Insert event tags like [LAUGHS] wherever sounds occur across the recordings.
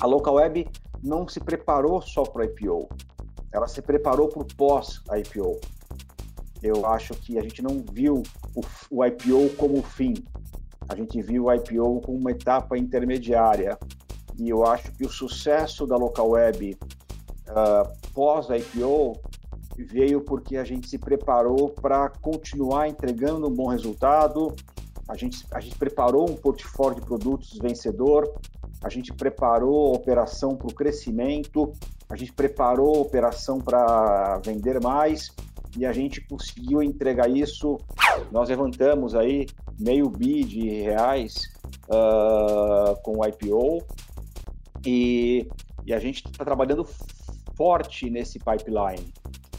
A local web não se preparou só para o IPO, ela se preparou para o pós-IPO. Eu acho que a gente não viu o, o IPO como fim, a gente viu o IPO como uma etapa intermediária. E eu acho que o sucesso da local web uh, pós-IPO veio porque a gente se preparou para continuar entregando um bom resultado, a gente, a gente preparou um portfólio de produtos vencedor, a gente preparou a operação para o crescimento, a gente preparou a operação para vender mais e a gente conseguiu entregar isso. Nós levantamos aí meio bi de reais uh, com o IPO e, e a gente está trabalhando forte nesse pipeline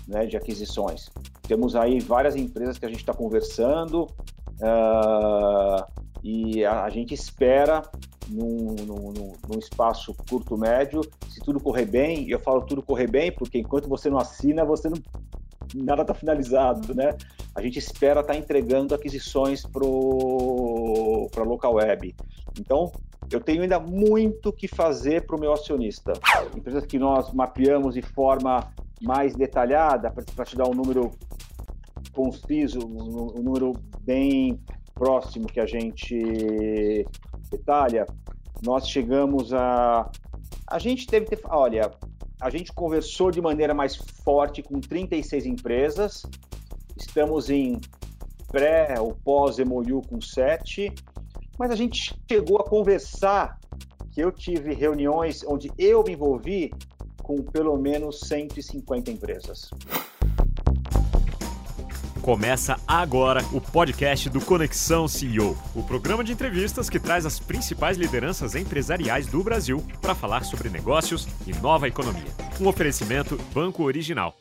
né, de aquisições. Temos aí várias empresas que a gente está conversando uh, e a, a, gente espera num, num, num, espaço curto médio, se tudo correr bem, e eu falo tudo correr bem porque enquanto você não assina, você não nada está finalizado, né? A gente espera estar tá entregando aquisições para a local web. Então, eu tenho ainda muito que fazer para o meu acionista. Empresas que nós mapeamos de forma mais detalhada, para te dar um número conciso, um, um número bem próximo que a gente detalha, nós chegamos a. A gente teve ter. Olha, a gente conversou de maneira mais forte com 36 empresas, estamos em pré ou pós-MOU com 7, mas a gente chegou a conversar, que eu tive reuniões onde eu me envolvi com pelo menos 150 empresas. Começa agora o podcast do Conexão CEO, o programa de entrevistas que traz as principais lideranças empresariais do Brasil para falar sobre negócios e nova economia. Um oferecimento Banco Original.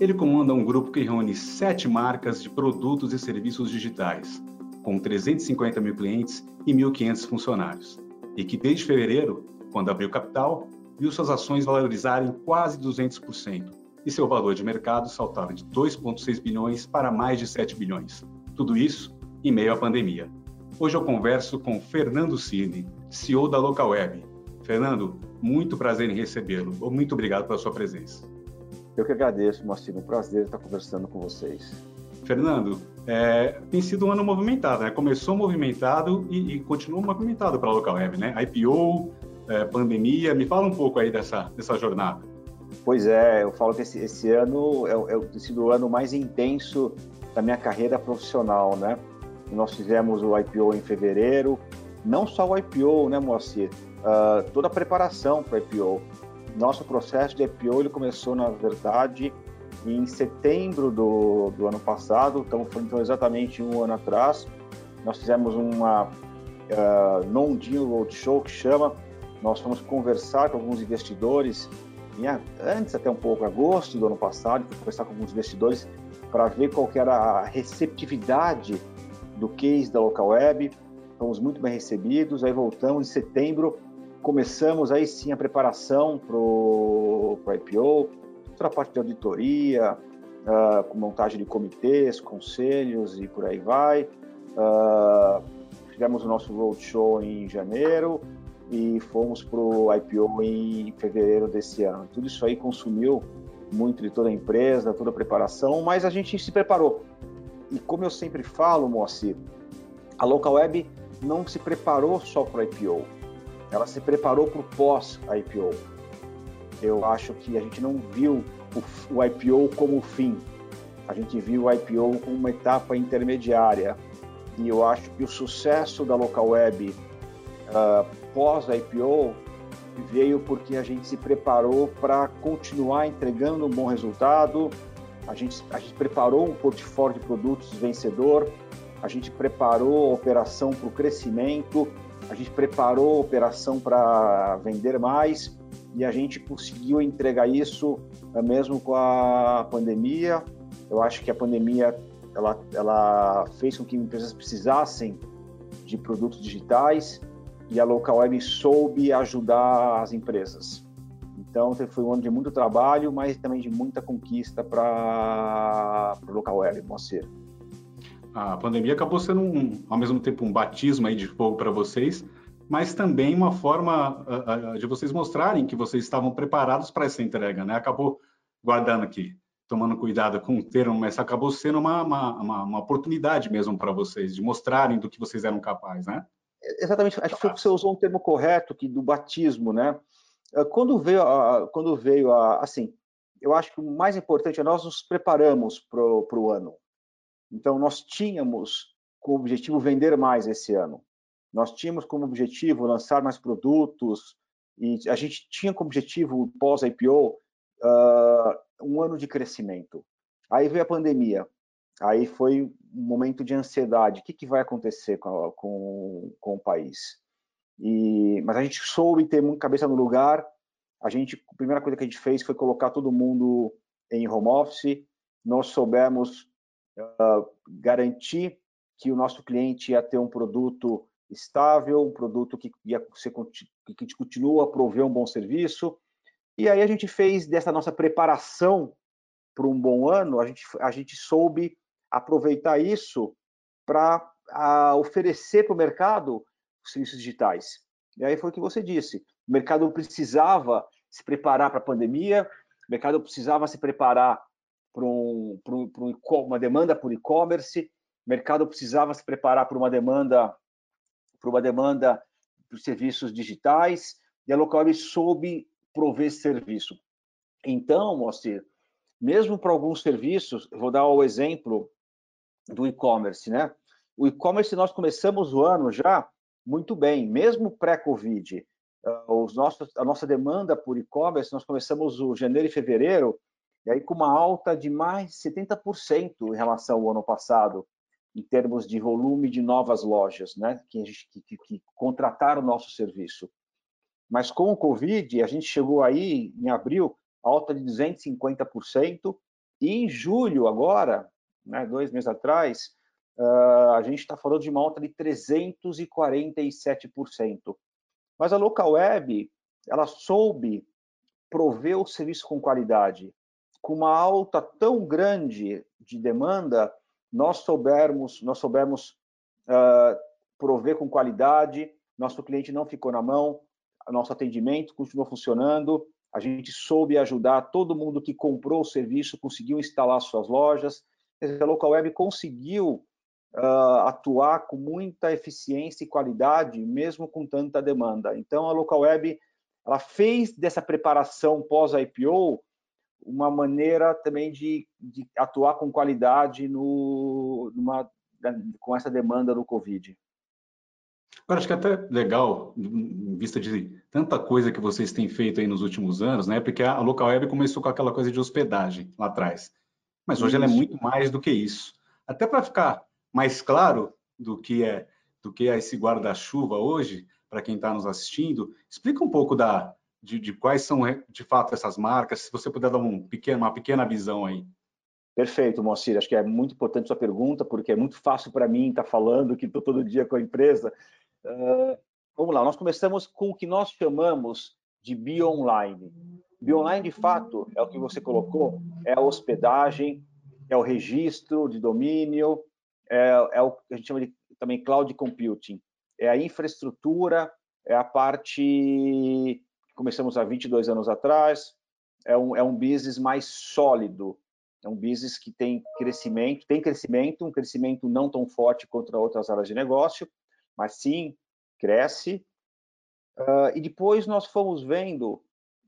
Ele comanda um grupo que reúne sete marcas de produtos e serviços digitais, com 350 mil clientes e 1.500 funcionários, e que desde fevereiro, quando abriu capital, viu suas ações valorizarem quase 200% e seu valor de mercado saltar de 2,6 bilhões para mais de 7 bilhões. Tudo isso em meio à pandemia. Hoje eu converso com Fernando Cine, CEO da Local Web. Fernando, muito prazer em recebê-lo. Muito obrigado pela sua presença. Eu que agradeço, Moacir. Um prazer estar conversando com vocês. Fernando, é, tem sido um ano movimentado, né? Começou movimentado e, e continua movimentado para a Local Web, né? IPO, é, pandemia. Me fala um pouco aí dessa, dessa jornada. Pois é, eu falo que esse, esse ano é, é, tem sido o ano mais intenso da minha carreira profissional, né? Nós fizemos o IPO em fevereiro, não só o IPO, né, Moacir? Uh, toda a preparação para o IPO. Nosso processo de IPO ele começou, na verdade, em setembro do, do ano passado, então foi então, exatamente um ano atrás. Nós fizemos uma uh, non-deal roadshow que chama, nós fomos conversar com alguns investidores, em, antes até um pouco, agosto do ano passado, conversar com alguns investidores para ver qual era a receptividade do case da local web. Fomos muito bem recebidos, aí voltamos em setembro, começamos aí sim a preparação para o IPO, toda a parte de auditoria, uh, com montagem de comitês, conselhos e por aí vai. Uh, fizemos o nosso roadshow em janeiro, e fomos para o IPO em fevereiro desse ano. Tudo isso aí consumiu muito de toda a empresa, toda a preparação, mas a gente se preparou. E como eu sempre falo, Moacir, a Local Web não se preparou só para o IPO, ela se preparou para o pós-IPO. Eu acho que a gente não viu o, IPO como o fim, a gente viu o IPO como uma etapa intermediária. E eu acho que o sucesso da Local Web uh, pós-IPO veio porque a gente se preparou para continuar entregando um bom resultado, a gente, a gente preparou um portfólio de produtos vencedor, a gente preparou a operação para o crescimento, a gente preparou a operação para vender mais. E a gente conseguiu entregar isso uh, mesmo com a pandemia. Eu acho que a pandemia ela, ela fez com que empresas precisassem de produtos digitais e a Local Web soube ajudar as empresas. Então, foi um ano de muito trabalho, mas também de muita conquista para o Local Web, Moacir. A pandemia acabou sendo, um, ao mesmo tempo, um batismo aí de fogo para vocês, mas também uma forma uh, uh, de vocês mostrarem que vocês estavam preparados para essa entrega, né? Acabou guardando aqui, tomando cuidado com o termo, mas acabou sendo uma, uma, uma, uma oportunidade mesmo para vocês, de mostrarem do que vocês eram capazes, né? Exatamente, acho que você usou um termo correto, que do batismo, né? Ah, quando veio, a, quando veio a, assim, eu acho que o mais importante é nós nos preparamos para o ano. Então, nós tínhamos como objetivo vender mais esse ano. Nós tínhamos como objetivo lançar mais produtos e a gente tinha como objetivo, pós-IPO, uh, ah, um ano de crescimento. Aí veio a pandemia. Aí foi um momento de ansiedade. O que, que vai acontecer com, com, com o país? E, mas a gente soube ter muita cabeça no lugar. A gente, a primeira coisa que a gente fez foi colocar todo mundo em home office. Nós soubemos uh, garantir que o nosso cliente ia ter um produto estável, um produto que ia ser, que continua a prover um bom serviço. E aí a gente fez dessa nossa preparação para um bom ano, a gente, a gente soube aproveitar isso para oferecer para o mercado serviços digitais. E aí foi o que você disse. O mercado precisava se preparar para a pandemia, o mercado precisava se preparar para um, um, uma demanda por e-commerce, o mercado precisava se preparar para uma demanda para uma demanda por serviços digitais, e a Localweb soube prover esse serviço. Então, Moacir, mesmo para alguns serviços, vou dar o exemplo do e-commerce, né? O e-commerce nós começamos o ano já muito bem, mesmo pré-Covid. Uh, os nossos, a nossa demanda por e-commerce, nós começamos o janeiro e fevereiro, e aí com uma alta de mais 70% em relação ao ano passado, em termos de volume de novas lojas, né, que, que, que, que contrataram o nosso serviço. Mas com o Covid, a gente chegou aí, em abril, alta de 250%, e em julho, agora, né, dois meses atrás, uh, a gente está falando de uma alta de 347%. Mas a local web, ela soube prover o serviço com qualidade. Com uma alta tão grande de demanda, nós soubermos, nós soubemos uh, prover com qualidade, nosso cliente não ficou na mão, nosso atendimento continuou funcionando, a gente soube ajudar todo mundo que comprou o serviço, conseguiu instalar suas lojas, a local web conseguiu uh, atuar com muita eficiência e qualidade, mesmo com tanta demanda. Então, a local web ela fez dessa preparação pós-IPO uma maneira também de, de atuar com qualidade no, numa, com essa demanda do Covid. Agora, acho que é até legal, em vista de tanta coisa que vocês têm feito aí nos últimos anos, né? Porque a Local Web começou com aquela coisa de hospedagem lá atrás. Mas hoje isso. ela é muito mais do que isso. Até para ficar mais claro do que é do que é esse guarda-chuva hoje, para quem está nos assistindo, explica um pouco da, de, de, quais são de fato essas marcas, se você puder dar um pequeno, uma pequena visão aí. Perfeito, Moacir. Acho que é muito importante sua pergunta, porque é muito fácil para mim estar tá falando que estou todo dia com a empresa. Uh, vamos lá, nós começamos com o que nós chamamos de Bionline. Bionline, de fato, é o que você colocou, é a hospedagem, é o registro de domínio, é, é o que a gente chama de também cloud computing. É a infraestrutura, é a parte começamos há 22 anos atrás, é um, é um business mais sólido, é um business que tem crescimento, tem crescimento, um crescimento não tão forte contra outras áreas de negócio, mas sim cresce. Uh, e depois nós fomos vendo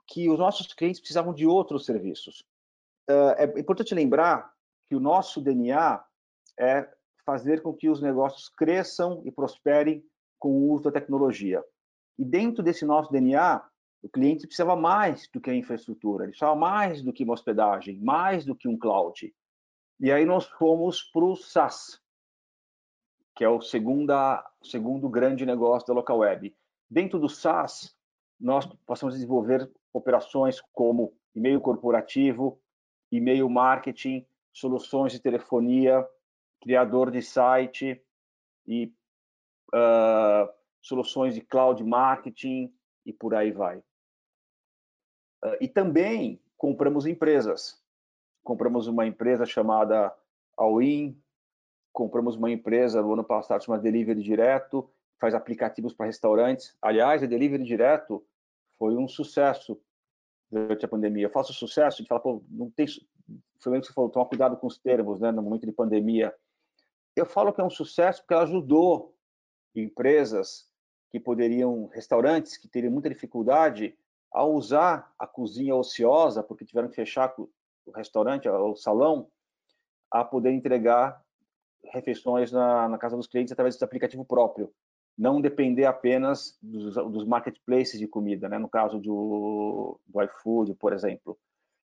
que os nossos clientes precisavam de outros serviços. Uh, é importante lembrar que o nosso DNA é fazer com que os negócios cresçam e prosperem com o uso da tecnologia. E dentro desse nosso DNA, o cliente precisava mais do que a infraestrutura, ele precisava mais do que uma hospedagem, mais do que um cloud. E aí nós fomos para o SaaS, que é o segunda, segundo grande negócio da local web. Dentro do SaaS, nós passamos a desenvolver operações como e-mail corporativo, e-mail marketing, soluções de telefonia, criador de site e uh, soluções de cloud marketing e por aí vai. Uh, e também compramos empresas. Compramos uma empresa chamada Allin, compramos uma empresa no ano passado chamada Delivery Direto, faz aplicativos para restaurantes. Aliás, a delivery direto foi um sucesso durante a pandemia. Eu faço sucesso, a gente fala, pô, não tem. Foi que você falou, toma cuidado com os termos, né, no momento de pandemia. Eu falo que é um sucesso porque ela ajudou empresas que poderiam, restaurantes que teriam muita dificuldade a usar a cozinha ociosa, porque tiveram que fechar o restaurante, o salão, a poder entregar refeições na, na casa dos clientes através desse aplicativo próprio não depender apenas dos, dos marketplaces de comida, né? no caso do, do iFood, por exemplo.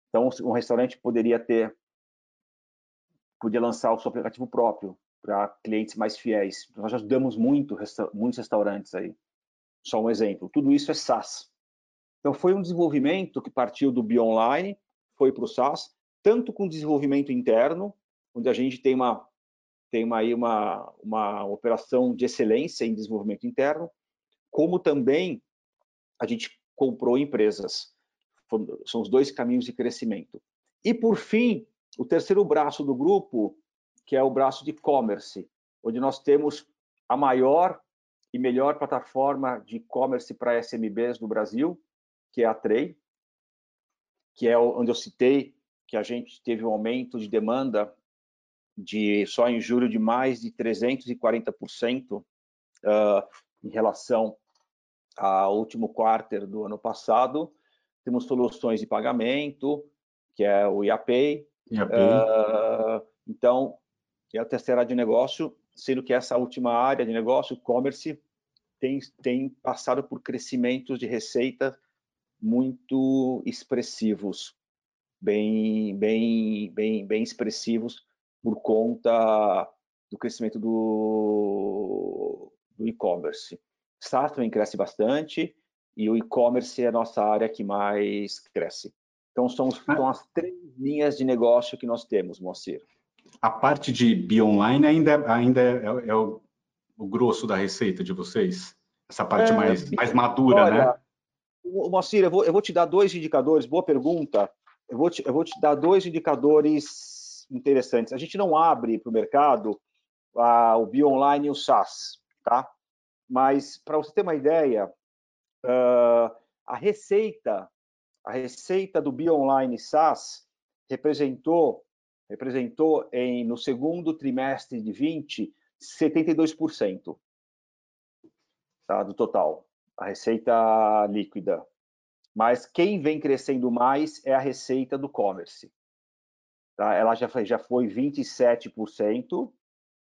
Então, um restaurante poderia ter, podia lançar o seu aplicativo próprio para clientes mais fiéis. Nós ajudamos muito, muitos restaurantes aí. Só um exemplo. Tudo isso é SaaS. Então, foi um desenvolvimento que partiu do BioOnline, foi para o SaaS, tanto com desenvolvimento interno, onde a gente tem uma tem aí uma, uma operação de excelência em desenvolvimento interno, como também a gente comprou empresas. São os dois caminhos de crescimento. E, por fim, o terceiro braço do grupo, que é o braço de e-commerce, onde nós temos a maior e melhor plataforma de e-commerce para SMBs do Brasil, que é a Trey, que é onde eu citei que a gente teve um aumento de demanda de só em julho de mais de 340% uh, ah, em relação ao último quarto do ano passado. Temos soluções de pagamento, que é o IAPay. Uh, então, é a terceira área de negócio, sendo que essa última área de negócio, e-commerce, tem, tem passado por crescimentos de receita muito expressivos, bem, bem, bem, bem expressivos por conta do crescimento do, do e-commerce. SaaS também cresce bastante e o e-commerce é a nossa área que mais cresce. Então, são, ah. são as três linhas de negócio que nós temos, Moacir. A parte de Be-Online ainda, ainda é, é, é o, o, grosso da receita de vocês? Essa parte é, mais, mais madura, olha, né? Moacir, eu vou, eu vou te dar dois indicadores, boa pergunta. Eu vou te, eu vou te dar dois indicadores interessantes. A gente não abre para o mercado uh, o Bio Online e o SaaS, tá? Mas para você ter uma ideia, uh, a receita, a receita do Bio Online SaaS representou representou em no segundo trimestre de 20 72% tá, do total, a receita líquida. Mas quem vem crescendo mais é a receita do commerce. Tá? Ela já foi, já foi 27%,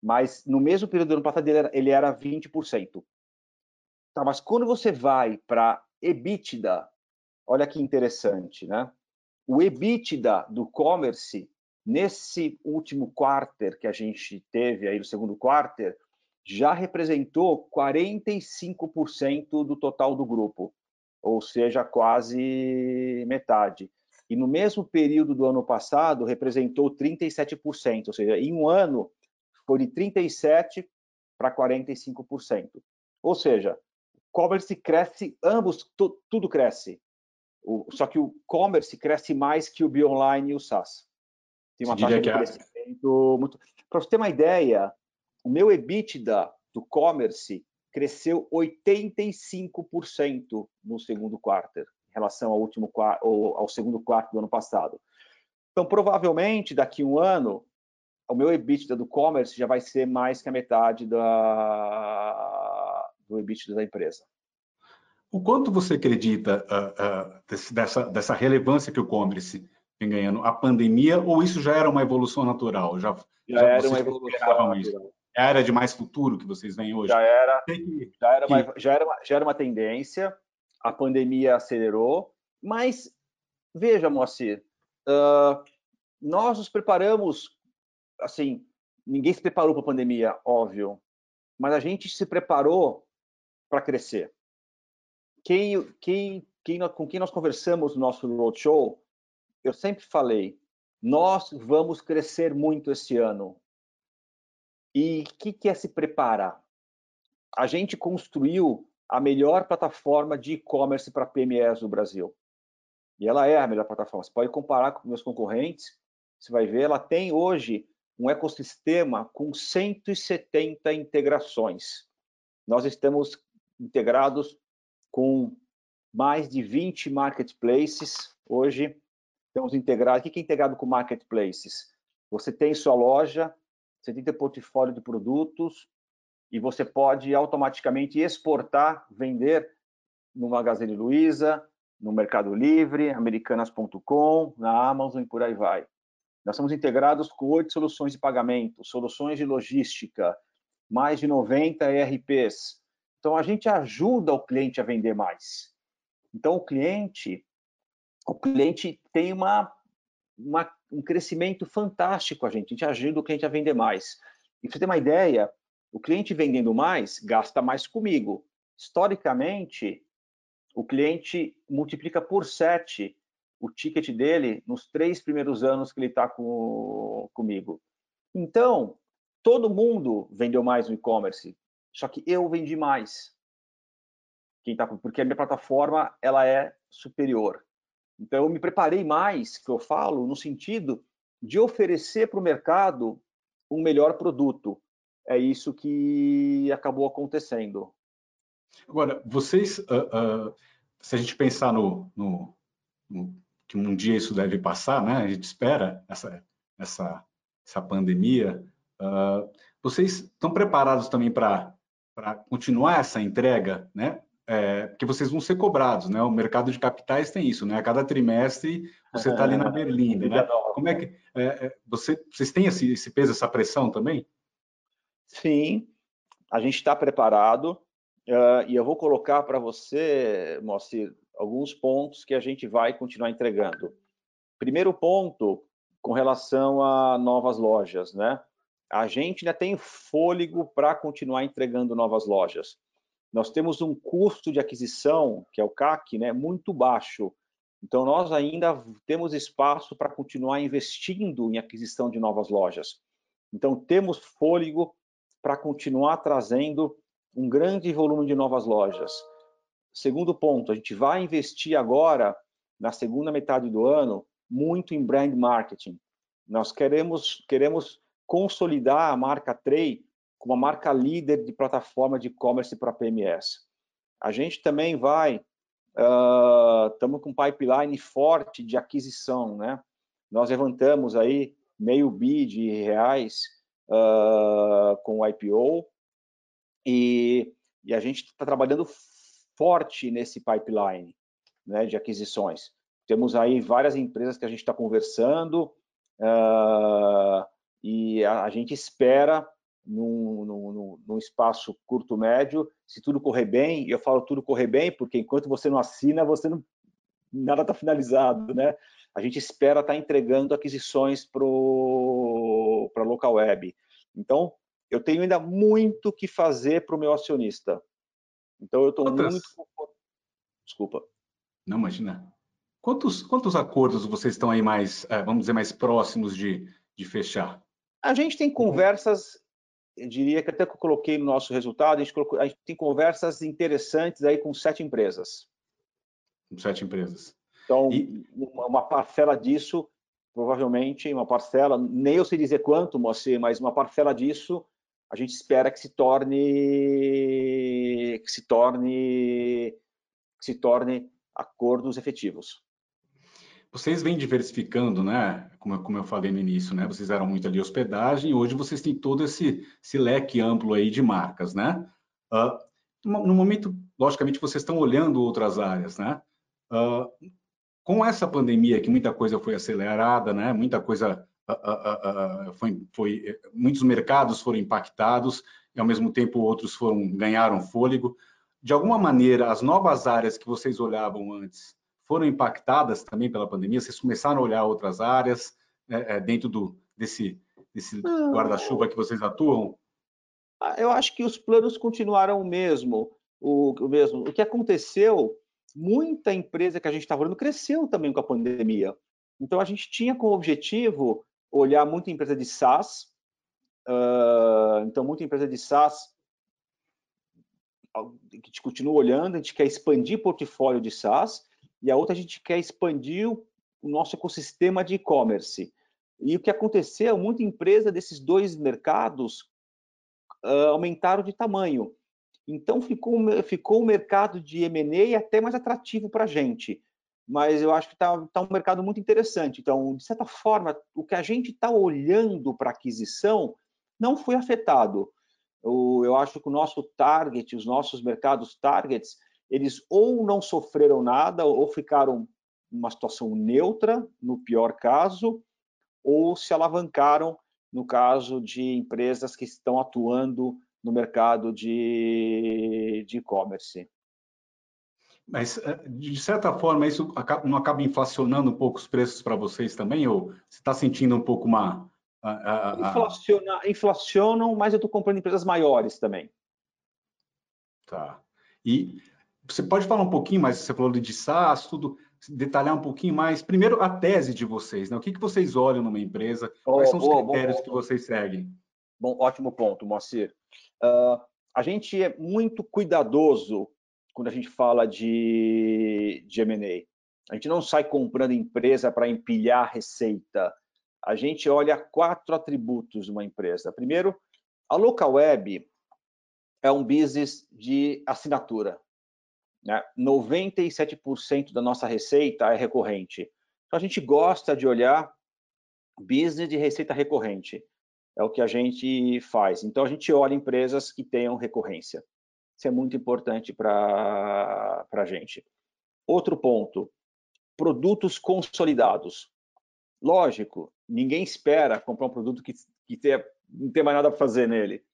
mas no mesmo período do ano passado ele era, ele era 20%. Tá, mas quando você vai para EBITDA, olha que interessante, né? O EBITDA do commerce nesse último quarter que a gente teve aí no segundo quarter já representou 45% do total do grupo, ou seja, quase metade e no mesmo período do ano passado representou 37%, ou seja, em um ano foi de 37% para 45%. Ou seja, o commerce cresce, ambos, tudo cresce. O, só que o commerce cresce mais que o Bionline e o SaaS. Tem uma taxa de é crescimento muito... Para você ter uma ideia, o meu EBITDA do commerce cresceu 85% no segundo quarto relação ao último ou ao segundo quarto do ano passado. Então, provavelmente, daqui a um ano, o meu EBITDA do commerce já vai ser mais que a metade da, do EBITDA da empresa. O quanto você acredita uh, uh, desse, dessa, dessa relevância que o commerce vem ganhando? A pandemia ou isso já era uma evolução natural? Já, já, já era uma evolução natural. Isso? A área de mais futuro que vocês veem hoje? Já era, já era, uma, já era, uma, já era uma tendência a pandemia acelerou, mas veja, Moacir, uh, nós nos preparamos, assim, ninguém se preparou para a pandemia, óbvio, mas a gente se preparou para crescer. Quem, quem, quem, com quem nós conversamos no nosso roadshow, eu sempre falei, nós vamos crescer muito esse ano. E o que, que é se preparar? A gente construiu a melhor plataforma de e-commerce para PMEs do Brasil. E ela é a melhor plataforma. Você pode comparar com meus concorrentes, você vai ver, ela tem hoje um ecossistema com 170 integrações. nós estamos integrados com mais de 20 marketplaces. Hoje, estamos integrados. O que é integrado com marketplaces? Você tem sua loja, você tem seu portfólio de produtos e você pode automaticamente exportar, vender no Magazine Luiza, no Mercado Livre, americanas.com, na Amazon e por aí vai. Nós somos integrados com oito soluções de pagamento, soluções de logística, mais de 90 ERPs. Então, a gente ajuda o cliente a vender mais. Então, o cliente, o cliente tem uma, uma, um crescimento fantástico a gente. A gente ajuda o cliente a vender mais. E para você ter uma ideia, o cliente vendendo mais, gasta mais comigo. Historicamente, o cliente multiplica por 7 o ticket dele nos três primeiros anos que ele está com, comigo. Então, todo mundo vendeu mais no e-commerce, só que eu vendi mais. Quem tá, porque a minha plataforma ela é superior. Então, eu me preparei mais, que eu falo, no sentido de oferecer para o mercado um melhor produto. É isso que acabou acontecendo. Agora, vocês, uh, uh, se a gente pensar no, no, no, que um dia isso deve passar, né? A gente espera essa essa essa pandemia. Uh, vocês estão preparados também para para continuar essa entrega, né? É, porque vocês vão ser cobrados, né? O mercado de capitais tem isso, né? A cada trimestre você está ali na [LAUGHS] Berlinda, né? Como é que é, é, você, vocês têm esse, esse peso, essa pressão também? Sim, a gente está preparado. Uh, e eu vou colocar para você, Moacir, alguns pontos que a gente vai continuar entregando. Primeiro ponto, com relação a novas lojas, né? A gente ainda tem fôlego para continuar entregando novas lojas. Nós temos um custo de aquisição, que é o CAC, né, muito baixo. Então, nós ainda temos espaço para continuar investindo em aquisição de novas lojas. Então, temos fôlego para continuar trazendo um grande volume de novas lojas. Segundo ponto, a gente vai investir agora, na segunda metade do ano, muito em brand marketing. Nós queremos, queremos consolidar a marca Trey como uma marca líder de plataforma de e-commerce para PMS. A gente também vai, estamos uh, com um pipeline forte de aquisição, né? Nós levantamos aí meio bi de reais uh, com o IPO, e, e a gente está trabalhando forte nesse pipeline né, de aquisições. Temos aí várias empresas que a gente está conversando uh, e a, a, gente espera num, num, num, espaço curto médio, se tudo correr bem, e eu falo tudo correr bem porque enquanto você não assina, você não nada está finalizado, né? A gente espera estar tá entregando aquisições para a local web. Então, eu tenho ainda muito que fazer para o meu acionista. Então eu estou muito. Desculpa. Não, imagina. Quantos, quantos acordos vocês estão aí mais, é, vamos dizer, mais próximos de, de fechar? A gente tem conversas, eu diria que até que eu coloquei no nosso resultado, a gente, colocou, a gente tem conversas interessantes aí com sete empresas. Com sete empresas. Então, e... uma parcela disso, provavelmente, uma parcela, nem eu sei dizer quanto, Moacir, mas uma parcela disso a gente espera que se torne que se torne que se torne acordos efetivos. Vocês vêm diversificando, né? Como, como eu falei no início, né? Vocês eram muito ali hospedagem e hoje vocês têm todo esse, esse leque amplo aí de marcas, né? Uh, no momento, logicamente, vocês estão olhando outras áreas, né? Uh, com essa pandemia, que muita coisa foi acelerada, né? Muita coisa foi, foi, muitos mercados foram impactados e ao mesmo tempo outros foram ganharam fôlego. De alguma maneira, as novas áreas que vocês olhavam antes foram impactadas também pela pandemia. Vocês começaram a olhar outras áreas é, é, dentro do, desse, desse guarda-chuva que vocês atuam? Eu acho que os planos continuaram o mesmo. O, o mesmo. O que aconteceu, muita empresa que a gente estava olhando cresceu também com a pandemia. Então a gente tinha como objetivo olhar muita empresa de SaaS. Uh, então, muita empresa de SaaS que a gente continua olhando, a gente quer expandir portfólio de SaaS, e a outra a gente quer expandir o nosso ecossistema de e-commerce. E o que aconteceu, muita empresa desses dois mercados uh, aumentaram de tamanho. Então ficou, ficou o mercado de M&A até mais atrativo para a gente. Mas eu acho que está tá um mercado muito interessante. Então, de certa forma, o que a gente está olhando para aquisição não foi afetado. Eu, eu acho que o nosso target, os nossos mercados targets, eles ou não sofreram nada ou ficaram numa situação neutra, no pior caso, ou se alavancaram no caso de empresas que estão atuando no mercado de e-commerce. Mas, eh, de certa forma, isso não acaba inflacionando um pouco os preços para vocês também? Ou você está sentindo um pouco uma. Inflaciona, inflacionam, mas eu estou comprando empresas maiores também. Tá. E você pode falar um pouquinho mais, você falou de SaaS, tudo, detalhar um pouquinho mais. Primeiro, a tese de vocês, né? O que, que vocês olham numa empresa? Oh, Quais são os critérios que vocês seguem? Bom, ótimo ponto, Moacir. Uh, a gente é muito cuidadoso quando a gente fala de, de M&A. A gente não sai comprando empresa para empilhar receita. A gente olha quatro atributos de uma empresa. Primeiro, a local web é um business de assinatura. Né? 97% da nossa receita é recorrente. Então, a gente gosta de olhar business de receita recorrente. É o que a gente faz. Então, a gente olha empresas que tenham recorrência. Isso é muito importante para a gente. Outro ponto, produtos consolidados. Lógico, ninguém espera comprar um produto que, que tenha, não tem mais nada para fazer nele.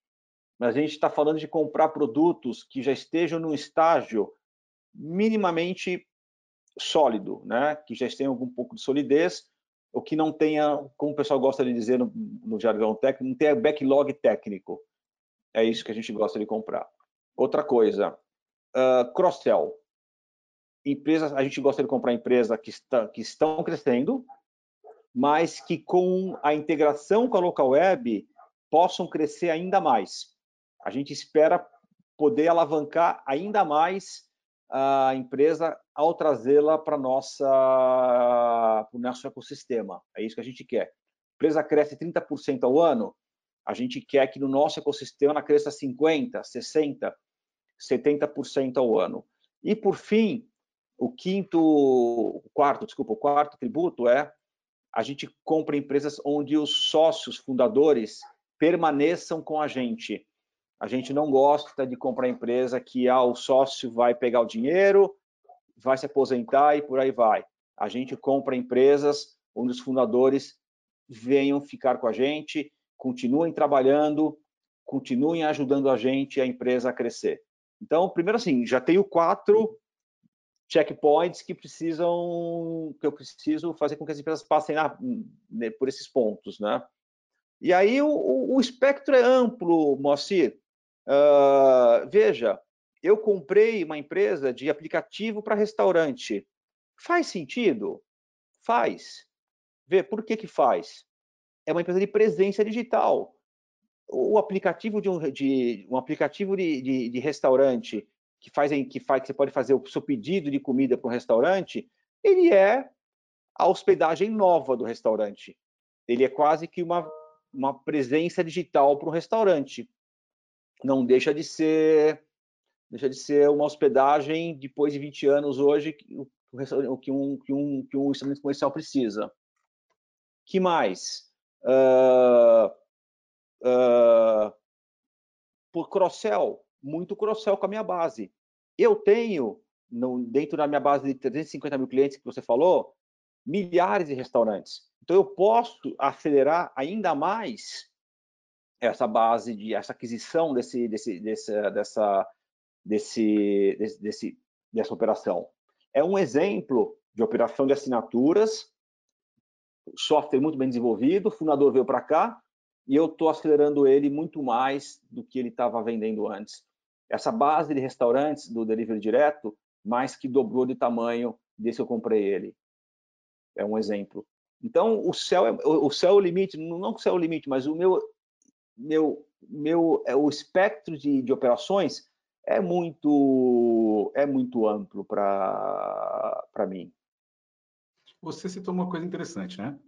Mas a gente está falando de comprar produtos que já estejam num estágio minimamente sólido, né? que já tenham algum pouco de solidez, ou que não tenha, como o pessoal gosta de dizer no, no jargão técnico, não tenha backlog técnico. É isso que a gente gosta de comprar. Outra coisa, uh, cross-sell. Empresas, a gente gosta de comprar empresas que, está, que estão crescendo, mas que com a integração com a local web possam crescer ainda mais. A gente espera poder alavancar ainda mais a empresa ao trazê-la para nossa para o nosso ecossistema. É isso que a gente quer. A empresa cresce 30% ao ano, a gente quer que no nosso ecossistema ela cresça 50, 60, 70% ao ano. E por fim, o quinto, o quarto, desculpa, o quarto tributo é a gente compra empresas onde os sócios fundadores permaneçam com a gente. A gente não gosta de comprar empresa que ah, o sócio vai pegar o dinheiro, vai se aposentar e por aí vai. A gente compra empresas onde os fundadores venham ficar com a gente, continuem trabalhando, continuem ajudando a gente a empresa a crescer. Então, primeiro assim, já tenho quatro checkpoints que precisam, que eu preciso fazer com que as empresas passem na, né, por esses pontos, né? E aí o, o espectro é amplo, Moacir. Veja, eu comprei uma empresa de aplicativo para restaurante. Faz sentido? Faz. Vê, por que que faz? É uma empresa de presença digital. O aplicativo de um, de, um aplicativo de, de, de restaurante que faz, que faz que você pode fazer o seu pedido de comida para um restaurante, ele é a hospedagem nova do restaurante. Ele é quase que uma, uma presença digital para um restaurante não deixa de ser deixa de ser uma hospedagem depois de 20 anos hoje que um que um que um estabelecimento comercial precisa. Que mais? Uh, uh, por cross-sell, muito cross-sell com a minha base. Eu tenho, no, dentro da minha base de 350 mil clientes que você falou, milhares de restaurantes. Então, eu posso acelerar ainda mais essa base de essa aquisição desse, desse, desse, dessa, desse, desse, desse, dessa operação. É um exemplo de operação de assinaturas, software muito bem desenvolvido, o fundador veio para cá e eu estou acelerando ele muito mais do que ele estava vendendo antes. Essa base de restaurantes do delivery direto, mais que dobrou de tamanho desde que eu comprei ele. É um exemplo. Então, o céu é o céu é o limite, não o céu é o limite, mas o meu meu, meu é, o espectro de, de operações é muito é muito amplo para mim. Você citou uma coisa interessante, né?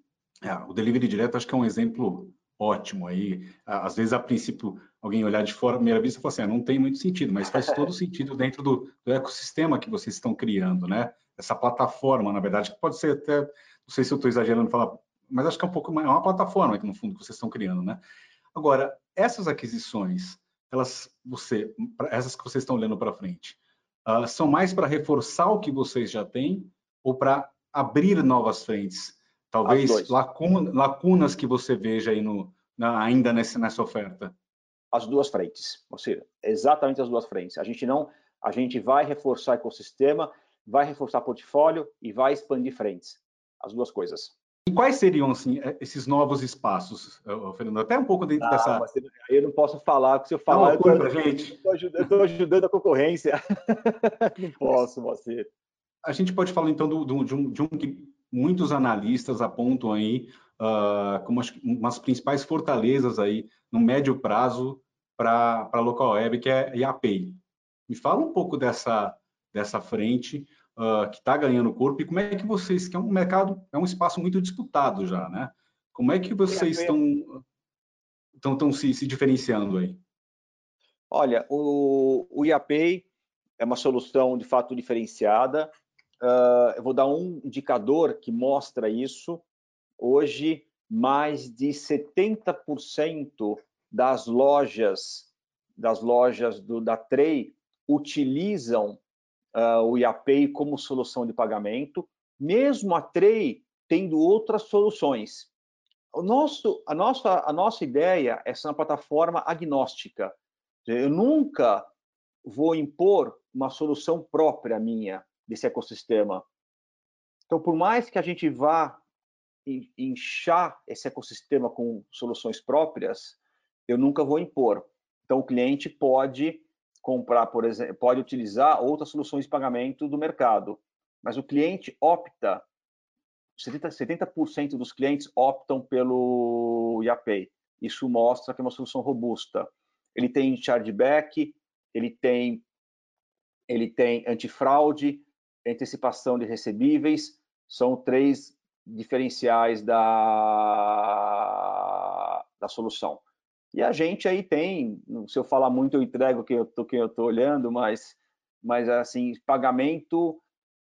É, o delivery direto acho que é um exemplo ótimo. Aí, às vezes, a princípio, alguém olhar de fora, à primeira vista, falar assim, ah, não tem muito sentido, mas faz todo [LAUGHS] sentido dentro do, do, ecossistema que vocês estão criando, né? Essa plataforma, na verdade, que pode ser até, não sei se eu estou exagerando falar, mas acho que é um pouco mais, é uma plataforma que, no fundo, que vocês estão criando, né? Agora, essas aquisições, elas, você, essas que vocês estão olhando para frente, uh, são mais para reforçar o que vocês já têm ou para abrir novas frentes? Talvez lacuna, lacunas que você veja aí no, na, ainda nessa, nessa oferta. As duas frentes, ou seja, exatamente as duas frentes. A gente não, a gente vai reforçar o ecossistema, vai reforçar portfólio e vai expandir frentes. As duas coisas. E quais seriam assim é, esses novos espaços, Fernando? Até um pouco dentro ah, dessa. eu não posso falar, porque se eu falar, não, eu estou ajudando, ajudando, a concorrência. [LAUGHS] não posso, você. A gente pode falar então do, do, de, um, de um que muitos analistas apontam aí uh, como as, umas principais fortalezas aí no médio prazo para a local web, que é a IAPI. Me fala um pouco dessa, dessa frente uh, que está ganhando corpo e como é que vocês, que é um mercado, é um espaço muito disputado já, né? Como é que vocês estão estão, estão se, se diferenciando aí? Olha, o, o IAPay é uma solução de fato diferenciada. Uh, eu vou dar um indicador que mostra isso. Hoje, mais de 70% das lojas das lojas do, da Trey utilizam uh, o IAPay como solução de pagamento, mesmo a Trey tendo outras soluções. O nosso, a, nossa, a nossa ideia é ser uma plataforma agnóstica. Eu nunca vou impor uma solução própria minha desse ecossistema. Então, por mais que a gente vá inchar esse ecossistema com soluções próprias, eu nunca vou impor. Então, o cliente pode comprar, por exemplo, pode utilizar outras soluções de pagamento do mercado, mas o cliente opta, 70%, 70 dos clientes optam pelo IAPay. Isso mostra que é uma solução robusta. Ele tem chargeback, ele tem ele tem antifraude, antecipação de recebíveis, são três diferenciais da, da solução. E a gente aí tem, se eu falar muito, eu entrego quem eu tô, quem eu tô olhando, mas, mas assim, pagamento,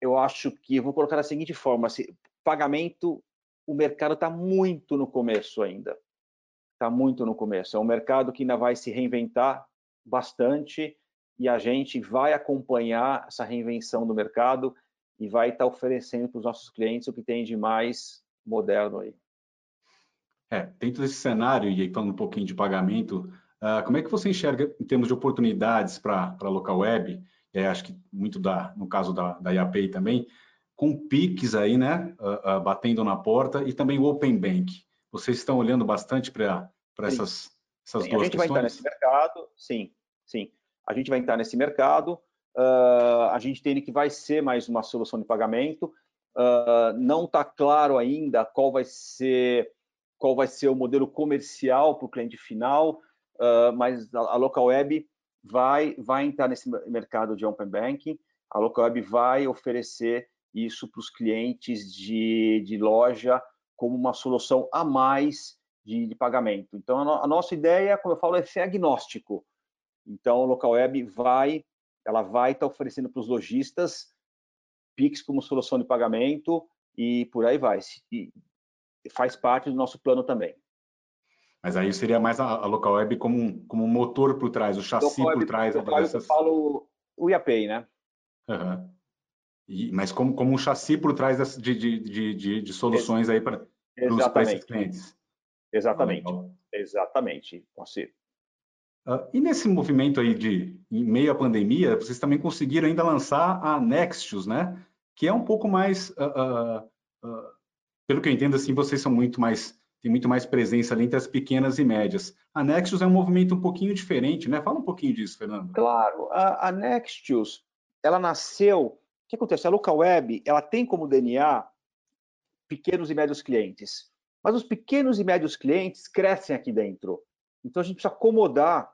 eu acho que, eu vou colocar da seguinte forma, assim, pagamento, o mercado está muito no começo ainda. Está muito no começo. É um mercado que ainda vai se reinventar bastante e a gente vai acompanhar essa reinvenção do mercado e vai estar oferecendo para os nossos clientes o que tem de mais moderno aí. É, dentro desse cenário, e aí falando um pouquinho de pagamento, uh, como é que você enxerga em termos de oportunidades para a local web, é, acho que muito da, no caso da, da IAPay também, com PIX aí, né, uh, uh, batendo na porta, e também o Open Bank. Vocês estão olhando bastante para essas, essas sim, duas questões? A gente questões? vai entrar nesse mercado, sim, sim a gente vai entrar nesse mercado, a gente tem que vai ser mais uma solução de pagamento, não está claro ainda qual vai ser qual vai ser o modelo comercial para o cliente final, uh, mas a, a local web vai vai entrar nesse mercado de open banking, a local web vai oferecer isso para os clientes de, de loja como uma solução a mais de, de pagamento. Então, a, no, a, nossa ideia, como eu falo, é ser agnóstico. Então, a local web vai, ela vai estar tá oferecendo para os lojistas Pix como solução de pagamento e por aí vai. E faz parte do nosso plano também. Mas aí seria mais a, a local web como um, como um motor por trás, o chassi por trás. Local dessas... Eu falo o IAPay, né? Uhum. E, mas como, como um chassi por trás de, de, de, de, de soluções aí para esses clientes. Exatamente. Ah, Exatamente. Pode Uh, e nesse movimento aí de em meio à pandemia, vocês também conseguiram ainda lançar a Nextius, né? Que é um pouco mais, uh, uh, pelo que eu entendo, assim, vocês são muito mais tem muito mais presença ali entre as pequenas e médias. A Nextius é um movimento um pouquinho diferente, né? Fala um pouquinho disso, Fernando. Claro, a, a Nextius, ela nasceu. O que acontece? A Local Web, ela tem como DNA pequenos e médios clientes, mas os pequenos e médios clientes crescem aqui dentro. Então a gente precisa acomodar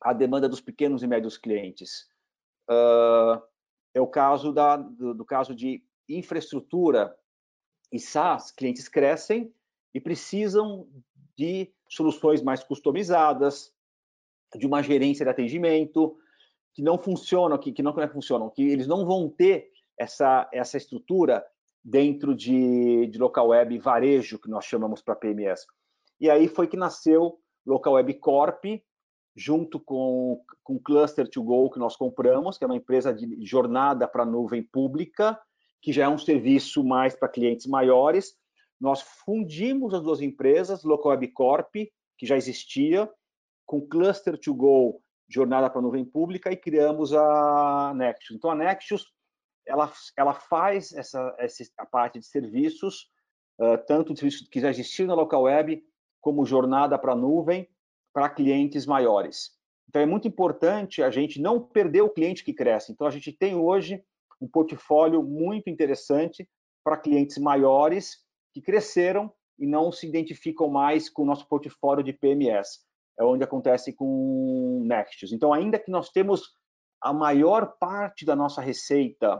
a demanda dos pequenos e médios clientes. Uh, é o caso da, do, do, caso de infraestrutura e SaaS, clientes crescem e precisam de soluções mais customizadas, de uma gerência de atendimento, que não funcionam, que, que não, não funcionam, que eles não vão ter essa, essa estrutura dentro de, de local web varejo, que nós chamamos para PMS. E aí foi que nasceu Local Web Corp, junto com, com Cluster to Go, que nós compramos, que é uma empresa de jornada para nuvem pública, que já é um serviço mais para clientes maiores. Nós fundimos as duas empresas, Local Web Corp, que já existia, com Cluster to Go, jornada para nuvem pública, e criamos a Nexus. Então, a Nexus ela, ela faz essa, essa a parte de serviços, uh, tanto de serviços que já existiam na local web, como jornada para nuvem, para clientes maiores. Então, é muito importante a gente não perder o cliente que cresce. Então, a gente tem hoje um portfólio muito interessante para clientes maiores que cresceram e não se identificam mais com o nosso portfólio de PMS. É onde acontece com Nexus. Então, ainda que nós temos a maior parte da nossa receita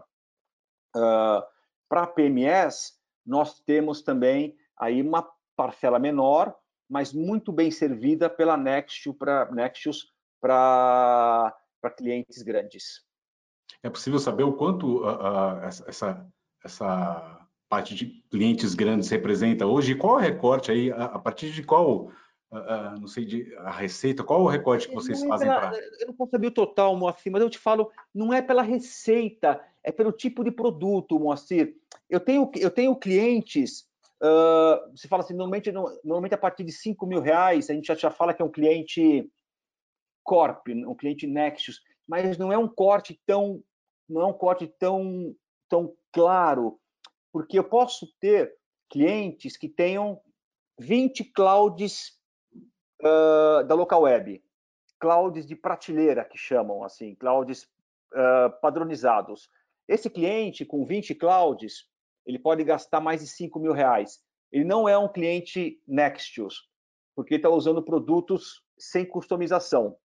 uh, para PMS, nós temos também aí uma parcela menor, mas muito bem servida pela Nexus para Nexus para clientes grandes. É possível saber o quanto uh, uh, essa, essa parte de clientes grandes representa hoje? Qual é o recorte aí? A, a partir de qual Uh, não sei, de, a receita, qual o recorte que vocês é fazem para... Eu não posso saber o total, Moacir, mas eu te falo, não é pela receita, é pelo tipo de produto, Moacir. Eu tenho, eu tenho clientes, uh, você fala assim, normalmente, normalmente a partir de 5 mil reais, a gente já, já fala que é um cliente Corp, um cliente Nexus, mas não é um corte tão, não é um corte tão, tão claro, porque eu posso ter clientes que tenham 20 clouds uh, da local web, clouds de prateleira, que chamam assim, clouds uh, padronizados. Esse cliente com 20 clouds, ele pode gastar mais de 5 mil reais. Ele não é um cliente Nextius, porque está usando produtos sem customização.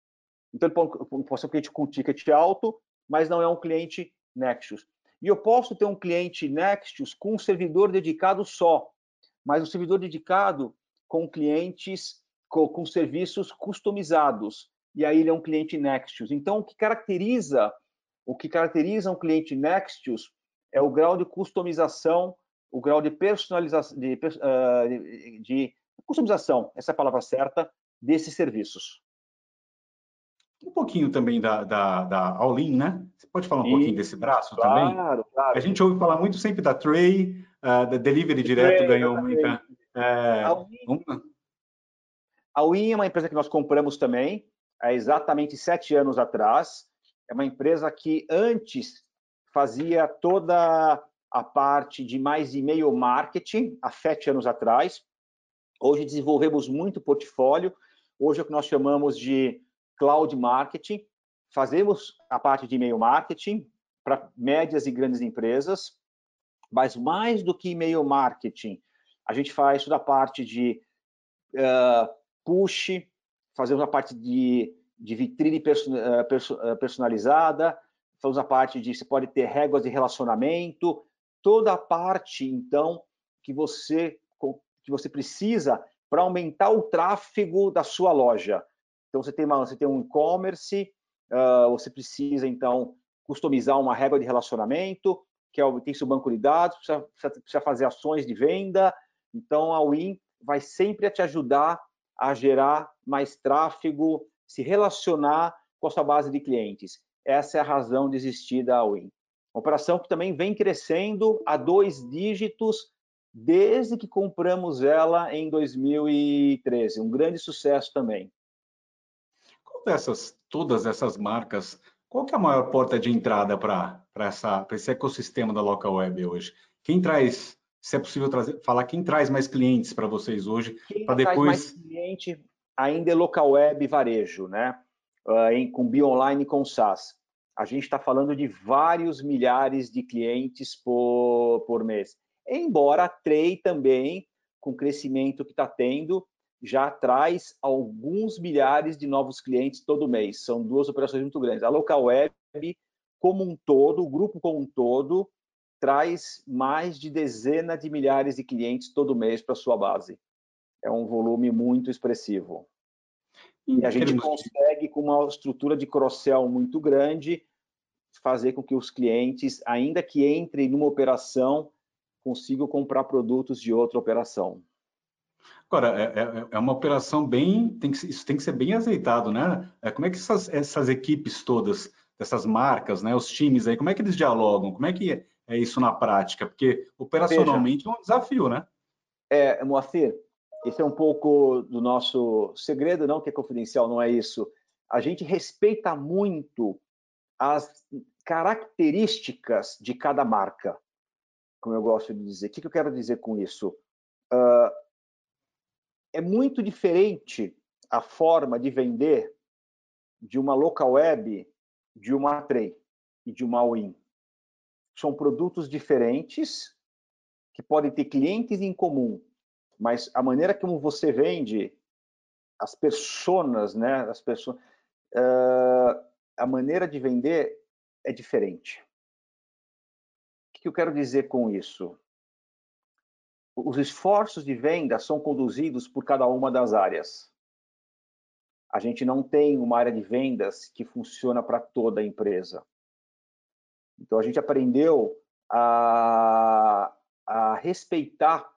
Então, ele pode ser um cliente com ticket alto, mas não é um cliente Nexus. E eu posso ter um cliente Nexus com um servidor dedicado só, mas um servidor dedicado com clientes com, com serviços customizados. E aí ele é um cliente Nexus. Então, o que caracteriza o que caracteriza um cliente Nexus é o grau de customização, o grau de personalização, de, uh, de, de customização, essa é a palavra certa, desses serviços. Um pouquinho também da, da, da All-in, né? Você pode falar um pouquinho desse braço claro, também? Claro, claro. A gente ouve falar muito sempre da Tray, uh, da Delivery Direto Tray, ganhou muita... É, a Win é uma empresa que nós compramos também, há exatamente sete anos atrás. É uma empresa que antes fazia toda a parte de mais e-mail marketing, há sete anos atrás. Hoje desenvolvemos muito portfólio. Hoje é o que nós chamamos de cloud marketing. Fazemos a parte de e-mail marketing para médias e grandes empresas, mas mais do que e-mail marketing, a gente faz toda a parte de uh, push, fazemos a parte de, de vitrine eh, eh, personalizada, fazemos a parte de, você pode ter réguas de relacionamento, toda a parte, então, que você, que você precisa para aumentar o tráfego da sua loja. Então, você tem, uma, você tem um e-commerce, uh, você precisa, então, customizar uma régua de relacionamento, que é, tem seu banco de dados, precisa, precisa fazer ações de venda. Então, a Win vai sempre te ajudar a gerar mais tráfego, se relacionar com a sua base de clientes. Essa é a razão de existir da Win. Operação que também vem crescendo a dois dígitos desde que compramos ela em 2013. Um grande sucesso também. Qual dessas, todas essas marcas, qual que é a maior porta de entrada para esse ecossistema da local web hoje? Quem traz se é possível trazer, falar quem traz mais clientes para vocês hoje, para depois. mais cliente ainda é local web varejo, né? Uh, em, com Bionline e com SaaS. A gente está falando de vários milhares de clientes por, por mês. Embora a Trey também, com o crescimento que está tendo, já traz alguns milhares de novos clientes todo mês. São duas operações muito grandes. A local web, como um todo, o grupo como um todo, traz mais de dezena de milhares de clientes todo mês para sua base. é um volume muito expressivo. E a gente consegue, com uma estrutura de cross-sell muito grande, fazer com que os clientes, ainda que entrem numa operação, consigam comprar produtos de outra operação. Agora, é, é, é uma operação bem, tem que, isso tem que ser bem azeitado, né? É, como é que essas, essas equipes todas, dessas marcas, né, os times aí, como é que eles dialogam? Como é que é isso na prática? Porque operacionalmente Veja, é um desafio, né? É, Moacir, esse é um pouco do nosso segredo, não que é confidencial, não é isso. A gente respeita muito as características de cada marca, como eu gosto de dizer. O que eu quero dizer com isso? Uh, é muito diferente a forma de vender de uma local web, de uma Trey e de uma Win. São produtos diferentes que podem ter clientes em comum, mas a maneira como você vende as pessoas, né, as pessoas, uh, a maneira de vender é diferente. O que eu quero dizer com isso? Os esforços de venda são conduzidos por cada uma das áreas. A gente não tem uma área de vendas que funciona para toda a empresa. Então a gente aprendeu a, a respeitar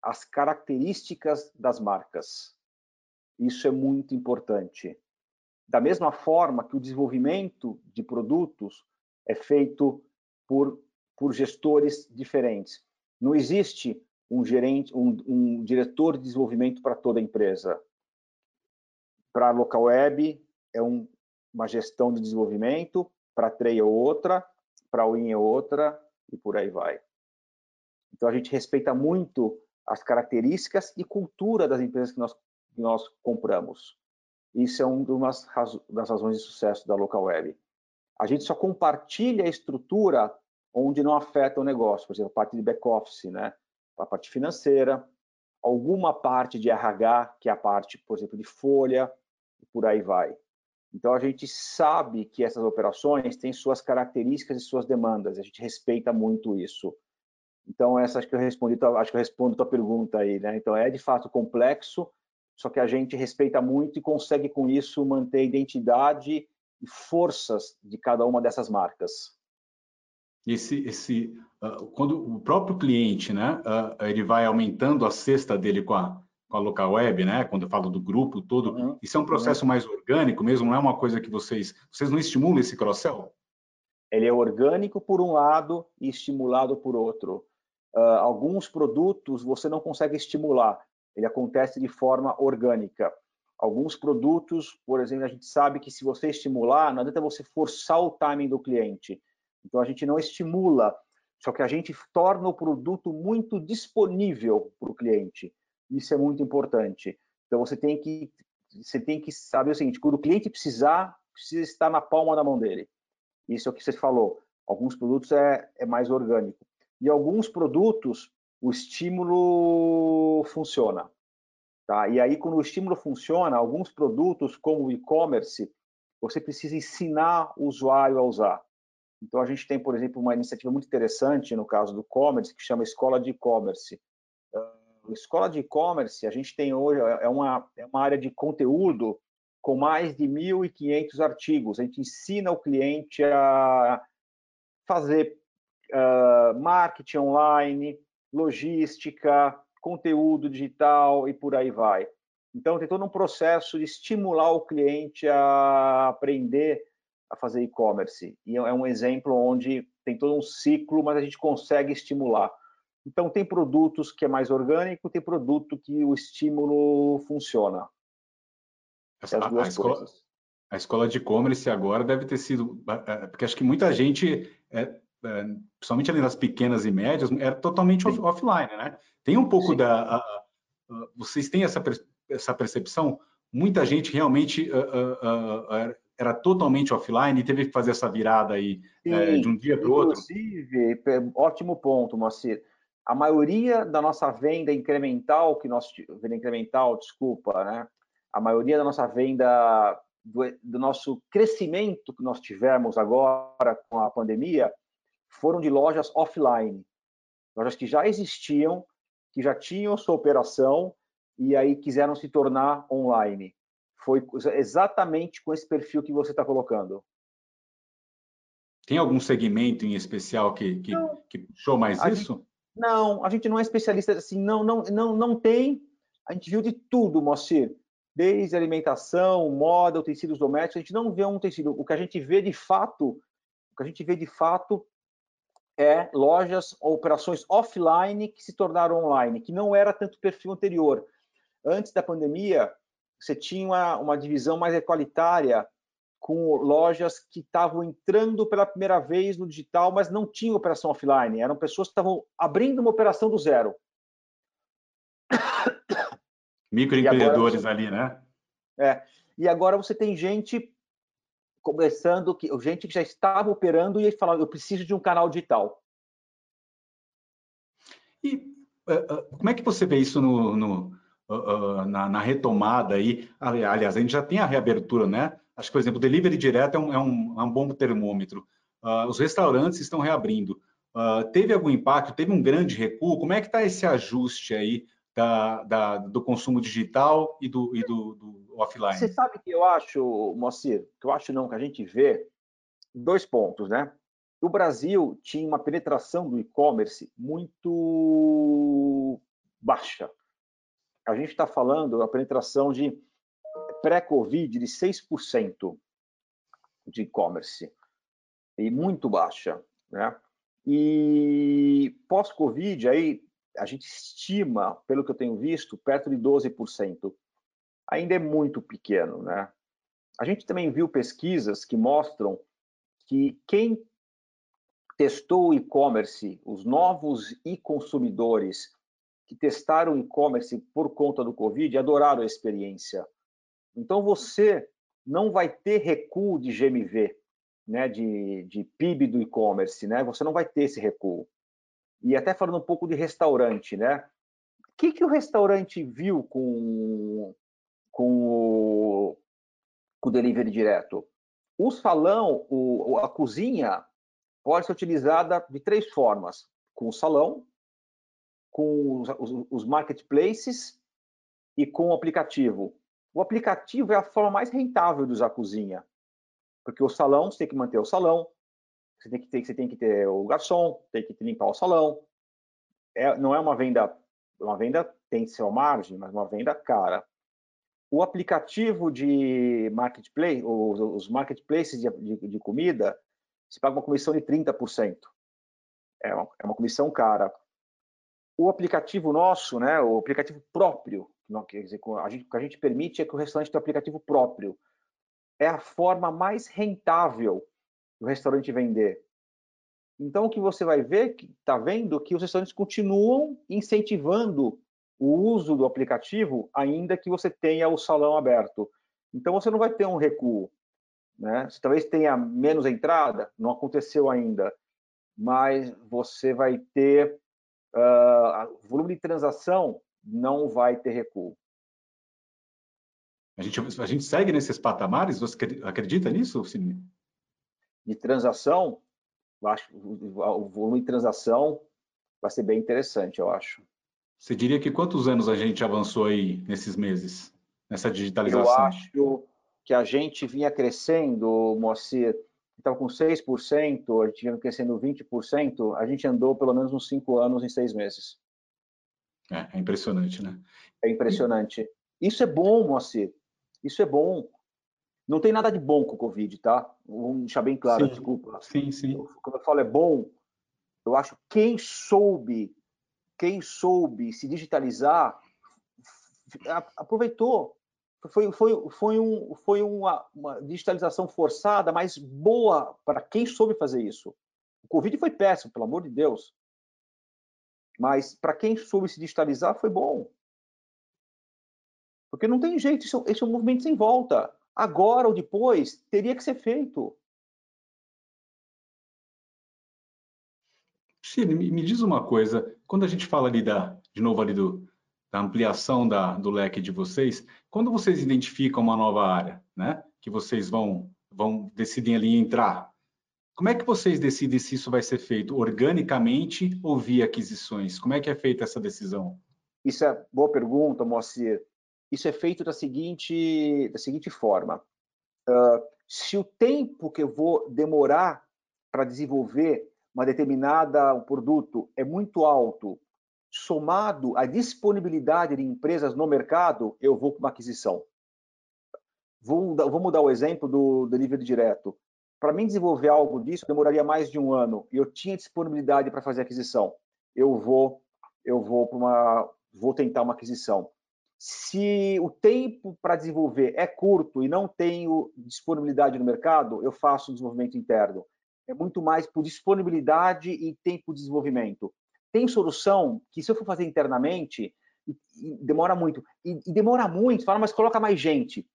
as características das marcas. Isso é muito importante. Da mesma forma que o desenvolvimento de produtos é feito por, por gestores diferentes. Não existe um gerente, um, um diretor de desenvolvimento para toda a empresa. Para a local web é um, uma gestão de desenvolvimento, para a Trey é outra, para a Win é outra e por aí vai. Então a gente respeita muito as características e cultura das empresas que nós, que nós compramos. Isso é uma das razões de sucesso da local web. A gente só compartilha a estrutura onde não afeta o negócio, por exemplo, a parte de back-office, né? A parte financeira, alguma parte de RH, que é a parte, por exemplo, de folha, e por aí vai. Então, a gente sabe que essas operações têm suas características e suas demandas, a gente respeita muito isso. Então, essa acho que eu respondi, acho que eu respondo a tua pergunta aí, né? Então, é de fato complexo, só que a gente respeita muito e consegue com isso manter a identidade e forças de cada uma dessas marcas. Esse, esse, quando o próprio cliente, né, uh, ele vai aumentando a cesta dele com a, com a local web, né? Quando eu falo do grupo todo, uhum. isso é um processo uhum. mais orgânico mesmo, não é uma coisa que vocês, vocês não estimulam esse cross-sell? Ele é orgânico por um lado e estimulado por outro. Uh, alguns produtos você não consegue estimular, ele acontece de forma orgânica. Alguns produtos, por exemplo, a gente sabe que se você estimular, não adianta você forçar o timing do cliente. Então a gente não estimula, só que a gente torna o produto muito disponível para o cliente. Isso é muito importante. Então você tem que você tem que saber o seguinte: quando o cliente precisar, precisa estar na palma da mão dele. Isso é o que você falou. Alguns produtos é, é mais orgânico. E alguns produtos, o estímulo funciona. Tá? E aí, quando o estímulo funciona, alguns produtos, como o e-commerce, você precisa ensinar o usuário a usar. Então, a gente tem, por exemplo, uma iniciativa muito interessante no caso do e-commerce, que chama Escola de E-commerce. Uh, Escola de E-commerce, a gente tem hoje, é, é uma, é uma área de conteúdo com mais de 1.500 artigos. A gente ensina o cliente a fazer uh, marketing online, logística, conteúdo digital e por aí vai. Então, tem todo um processo de estimular o cliente a aprender a fazer e-commerce. E é um exemplo onde tem todo um ciclo, mas a gente consegue estimular. Então, tem produtos que é mais orgânico, tem produto que o estímulo funciona. Essa, a, a, escola, a, escola, de e-commerce agora deve ter sido. É, porque acho que muita gente, é, é, principalmente ali nas pequenas e médias, era totalmente off, offline, né? Tem um pouco Sim. da. A, a, vocês têm essa, essa percepção? Muita gente realmente era totalmente offline e teve que fazer essa virada aí Sim, é, de um dia para o outro? Inclusive, ótimo ponto, Moacir. A maioria da nossa venda incremental, que nós venda incremental, desculpa, né? A maioria da nossa venda do, do nosso crescimento que nós tivemos agora com a pandemia foram de lojas offline, lojas que já existiam, que já tinham sua operação e aí quiseram se tornar online. Foi exatamente com esse perfil que você está colocando. Tem algum segmento em especial que, que, que puxou mais a isso? Gente, não, a gente não é especialista assim, não, não, não, não tem. A gente viu de tudo, Moacir. Desde alimentação, moda, tecidos domésticos, a gente não vê um tecido. O que a gente vê de fato, o que a gente vê de fato é lojas ou operações offline que se tornaram online, que não era tanto perfil anterior. Antes da pandemia, você tinha uma, uma divisão mais equalitária com lojas que estavam entrando pela primeira vez no digital, mas não tinham operação offline. Eram pessoas que estavam abrindo uma operação do zero. [COUGHS] Microempreendedores você... ali, né? É. E agora você tem gente começando, que, gente que já estava operando e falando, eu preciso de um canal digital. E uh, uh, como é que você vê isso no, no uh, na, na, retomada aí? Aliás, a gente já tem a reabertura, né? Acho que, por exemplo, o delivery direto é um, é um, é um bom termômetro. os restaurantes estão reabrindo. teve algum impacto? Teve um grande recuo? Como é que está esse ajuste aí da, da, do consumo digital e do, e do, do offline? Você sabe que eu acho, Moacir, que eu acho não, que a gente vê dois pontos, né? O Brasil tinha uma penetração do e-commerce muito baixa. A gente está falando a penetração de pré-Covid de 6% de e-commerce, e muito baixa, né? E pós-Covid, aí a gente estima, pelo que eu tenho visto, perto de 12%. Ainda é muito pequeno, né? A gente também viu pesquisas que mostram que quem testou o e-commerce, os novos e-consumidores que testaram e-commerce por conta do Covid, adoraram a experiência. Então, você não vai ter recuo de GMV, né, de, de PIB do e-commerce, né? Você não vai ter esse recuo e até falando um pouco de restaurante, né? O que, que o restaurante viu com, com, o, com o delivery direto? O salão, o, a cozinha, pode ser utilizada de três formas: com o salão, com os, os, os marketplaces e com o aplicativo. O aplicativo é a forma mais rentável de usar a cozinha, porque o salão você tem que manter o salão, você tem que ter, você tem que ter o garçom, tem que limpar o salão. É, não é uma venda, uma venda tem seu margem, mas uma venda cara. O aplicativo de marketplace, os, os marketplaces de, de, de, comida, se paga uma comissão de 30%. É uma, é uma comissão cara. O aplicativo nosso, né, o aplicativo próprio, quer dizer, a gente, o que a gente permite é que o restaurante tenha aplicativo próprio. É a forma mais rentável do restaurante vender. Então, o que você vai ver, está vendo, que os restaurantes continuam incentivando o uso do aplicativo, ainda que você tenha o salão aberto. Então, você não vai ter um recuo. Né? Você talvez tenha menos entrada, não aconteceu ainda, mas você vai ter uh, volume de transação, não vai ter recuo. A gente, a gente segue nesses patamares? Você acredita nisso, Cine? de transação, acho o volume de transação vai ser bem interessante, eu acho. Você diria que quantos anos a gente avançou aí nesses meses, nessa digitalização? Eu acho que a gente vinha crescendo, Moacir, estava com 6%, a gente vinha crescendo 20%, a gente andou pelo menos uns 5 anos em 6 meses. É, é impressionante, né? É impressionante. Isso é bom, Moacir. Isso é bom. Não tem nada de bom com o Covid, tá? Vamos deixar bem claro, sim, desculpa. Sim, sim. Quando eu falo é bom, eu acho que quem soube, quem soube se digitalizar, aproveitou. Foi, foi, foi, um, foi uma, uma digitalização forçada, mas boa para quem soube fazer isso. O Covid foi péssimo, pelo amor de Deus. Mas para quem soube se digitalizar, foi bom. Porque não tem jeito, esse é um movimento sem volta agora ou depois, teria que ser feito. Cine, me diz uma coisa, quando a gente fala ali da, de novo ali do, da ampliação da, do leque de vocês, quando vocês identificam uma nova área, né, que vocês vão, vão decidem ali entrar, como é que vocês decidem se isso vai ser feito organicamente ou via aquisições? Como é que é feita essa decisão? Isso é boa pergunta, Moacir. Isso é feito da seguinte, da seguinte forma. Uh, se o tempo que eu vou demorar para desenvolver uma determinada um produto é muito alto, somado à disponibilidade de empresas no mercado, eu vou para uma aquisição. Vou mudar o exemplo do delivery direto. Para mim desenvolver algo disso demoraria mais de um ano eu tinha disponibilidade para fazer aquisição. Eu vou, eu vou para uma, vou tentar uma aquisição. Se o tempo para desenvolver é curto e não tenho disponibilidade no mercado, eu faço desenvolvimento interno. É muito mais por disponibilidade e tempo de desenvolvimento. Tem solução que, se eu for fazer internamente, demora muito. E, demora muito, fala, mas coloca mais gente.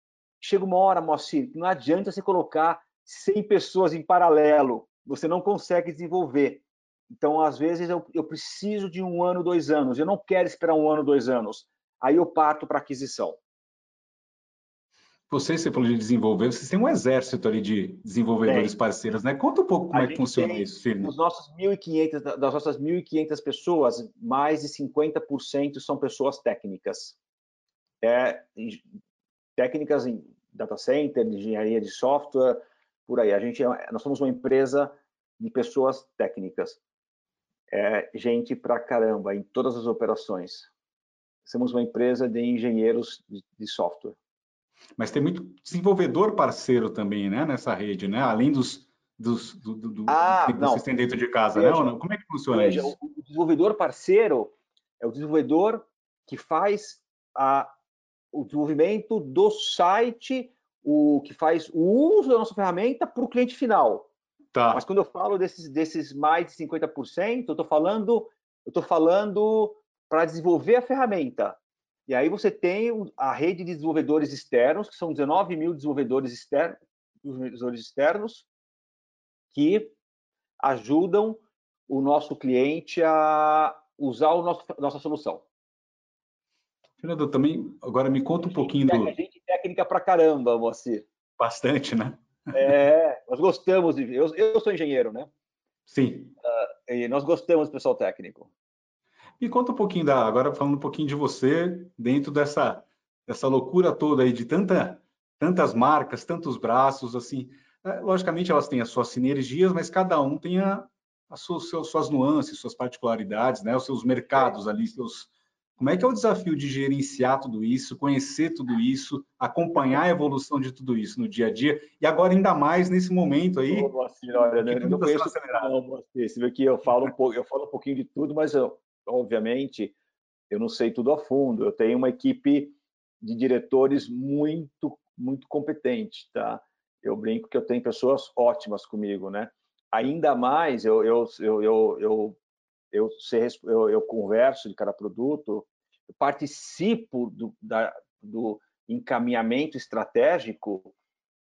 Chega uma hora, Moacir, não adianta você colocar 100 pessoas em paralelo, você não consegue desenvolver. Então, às vezes, eu, eu preciso de um ano, dois anos. Eu não quero esperar um ano, dois anos aí eu parto para aquisição. Você, você falou de desenvolver, vocês têm um exército ali de desenvolvedores parceiros, né? Conta um pouco como é que funciona isso, Firme. Dos nossos 1.500, das nossas 1.500 pessoas, mais de 50% são pessoas técnicas. É, técnicas em data center, engenharia de software, por aí. A gente, é, nós somos uma empresa de pessoas técnicas. É, gente pra caramba em todas as operações somos uma empresa de engenheiros de, de software. Mas tem muito desenvolvedor parceiro também, né, nessa rede, né? Além dos, dos do, do, ah, que vocês têm dentro de casa, né, veja, né? Como é que funciona veja, isso? O desenvolvedor parceiro é o desenvolvedor que faz a, o desenvolvimento do site, o que faz o uso da nossa ferramenta para o cliente final. Tá. Mas quando eu falo desses, desses mais de 50%, eu estou falando, eu tô falando para desenvolver a ferramenta. E aí você tem a rede de desenvolvedores externos, que são 19 mil desenvolvedores externos, desenvolvedores externos que ajudam o nosso cliente a usar o nosso, nossa solução. Fernando, também, agora me conta um pouquinho do... A gente técnica para caramba, Moacir. Bastante, né? É, nós gostamos de... Eu, eu sou engenheiro, né? Sim. Uh, e nós gostamos do pessoal técnico. Me conta um pouquinho da, agora falando um pouquinho de você, dentro dessa, dessa loucura toda aí de tanta, tantas marcas, tantos braços, assim, é, logicamente elas têm as suas sinergias, mas cada um tem a, as suas, suas nuances, suas particularidades, né, os seus mercados ali, seus, como é que é o desafio de gerenciar tudo isso, conhecer tudo isso, acompanhar a evolução de tudo isso no dia a dia? E agora ainda mais nesse momento aí? Ô, olha, né, eu não conheço não, Você vê que eu falo um pouco, eu falo um pouquinho de tudo, mas eu, obviamente, eu não sei tudo a fundo. Eu tenho uma equipe de diretores muito, muito competente, tá? Eu brinco que eu tenho pessoas ótimas comigo, né? Ainda mais, eu, eu, eu, eu, eu, eu, eu converso de cada produto, eu participo do, da, do encaminhamento estratégico,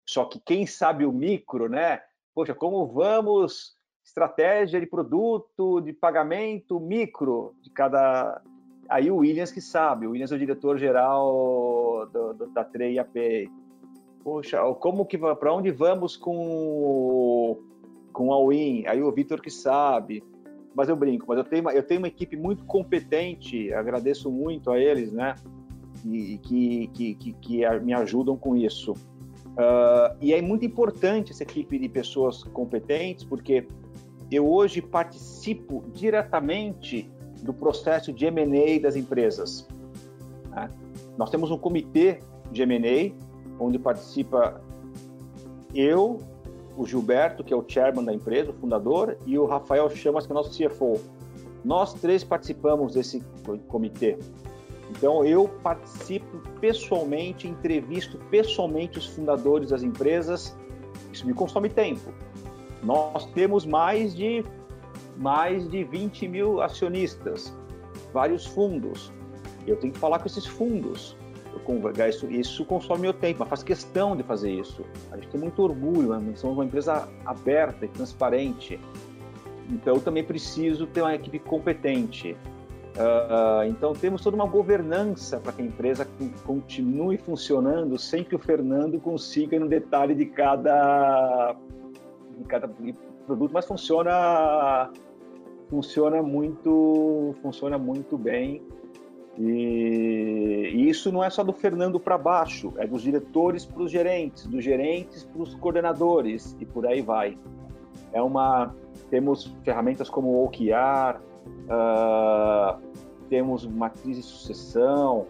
só que quem sabe o micro, né? Poxa, como vamos estratégia de produto, de pagamento micro de cada. Aí o Williams que sabe, o Williams é o diretor-geral da Trey AP. Poxa, como que para onde vamos com com a Win? Aí o Vitor que sabe. Mas eu brinco, mas eu tenho, eu tenho uma equipe muito competente, agradeço muito a eles, né? E que, que, que, que me ajudam com isso. Uh, e é muito importante essa equipe de pessoas competentes, porque eu hoje participo diretamente do processo de M&A das empresas. Né? Nós temos um comitê de M&A, onde participa eu, o Gilberto, que é o chairman da empresa, o fundador, e o Rafael Chamas, que é o nosso CFO. Nós três participamos desse comitê. Então, eu participo pessoalmente, entrevisto pessoalmente os fundadores das empresas. Isso me consome tempo. Nós temos mais de mais de 20 mil acionistas, vários fundos. Eu tenho que falar com esses fundos. Isso, isso consome meu tempo, mas faz questão de fazer isso. A gente tem muito orgulho, né? somos uma empresa aberta e transparente. Então, eu também preciso ter uma equipe competente. Uh, então, temos toda uma governança para que a empresa continue funcionando sem que o Fernando consiga no detalhe de cada em cada produto, mas funciona funciona muito funciona muito bem E, e isso não é só do Fernando para baixo, é dos diretores para os gerentes, dos gerentes para os coordenadores e por aí vai. É uma temos ferramentas como o OKR, uh, temos matriz de sucessão,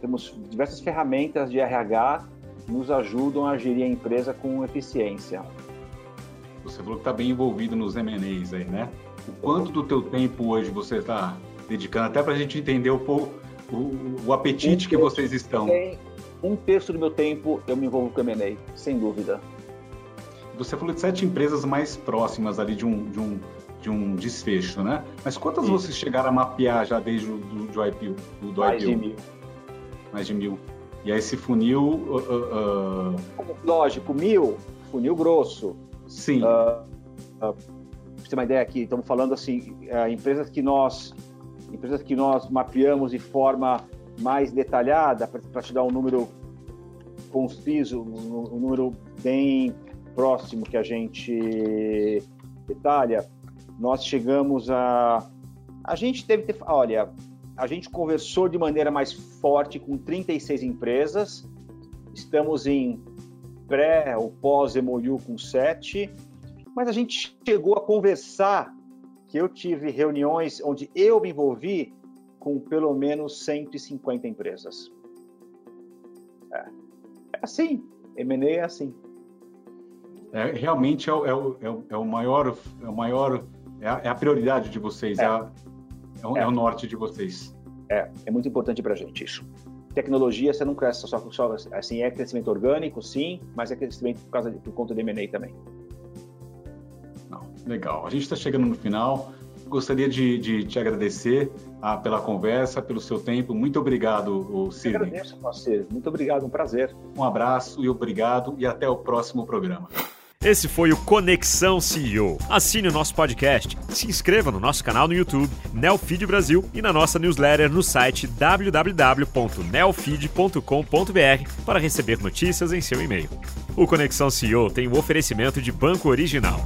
temos diversas ferramentas de RH que nos ajudam a gerir a empresa com eficiência. Você falou que está bem envolvido nos M&As aí, né? O quanto do teu tempo hoje você está dedicando, até para a gente entender um pouco o, o apetite um que vocês estão? Um terço do meu tempo eu me envolvo com M&A, sem dúvida. Você falou de sete empresas mais próximas ali de um, de um, de um desfecho, né? Mas quantas Sim. vocês chegaram a mapear já desde o do, do IPO? Do, do mais IPO? de mil. Mais de mil. E aí esse funil... Uh, uh... Lógico, mil, funil grosso. Sim. Uh, uh, você ter uma ideia aqui, estamos falando assim, uh, empresas que nós empresas que nós mapeamos de forma mais detalhada, para te dar um número conciso, um, um número bem próximo que a gente detalha, nós chegamos a. A gente deve ter. Olha, a gente conversou de maneira mais forte com 36 empresas, estamos em pré ou pós-MOU com 7, mas a gente chegou a conversar que eu tive reuniões onde eu me envolvi com pelo menos 150 empresas. É, é assim, M&A é assim. É, realmente é o, é, o, é, o, é o maior, é o maior, é a, é prioridade de vocês, é, é a, o, é, o, norte de vocês. É, é muito importante para a gente isso. Tecnologia, você não cresce só, só assim, é crescimento orgânico, sim, mas é crescimento por, causa de, por conta do M&A também. Não, legal. A gente está chegando no final. Gostaria de, de te agradecer ah, pela conversa, pelo seu tempo. Muito obrigado. Eu agradeço, parceiro. Muito obrigado, um prazer. Um abraço e obrigado e até o próximo programa. Esse foi o Conexão CEO. Assine o nosso podcast, se inscreva no nosso canal no YouTube, Nelfeed Brasil, e na nossa newsletter no site www.nelfeed.com.br para receber notícias em seu e-mail. O Conexão CEO tem o um oferecimento de Banco Original.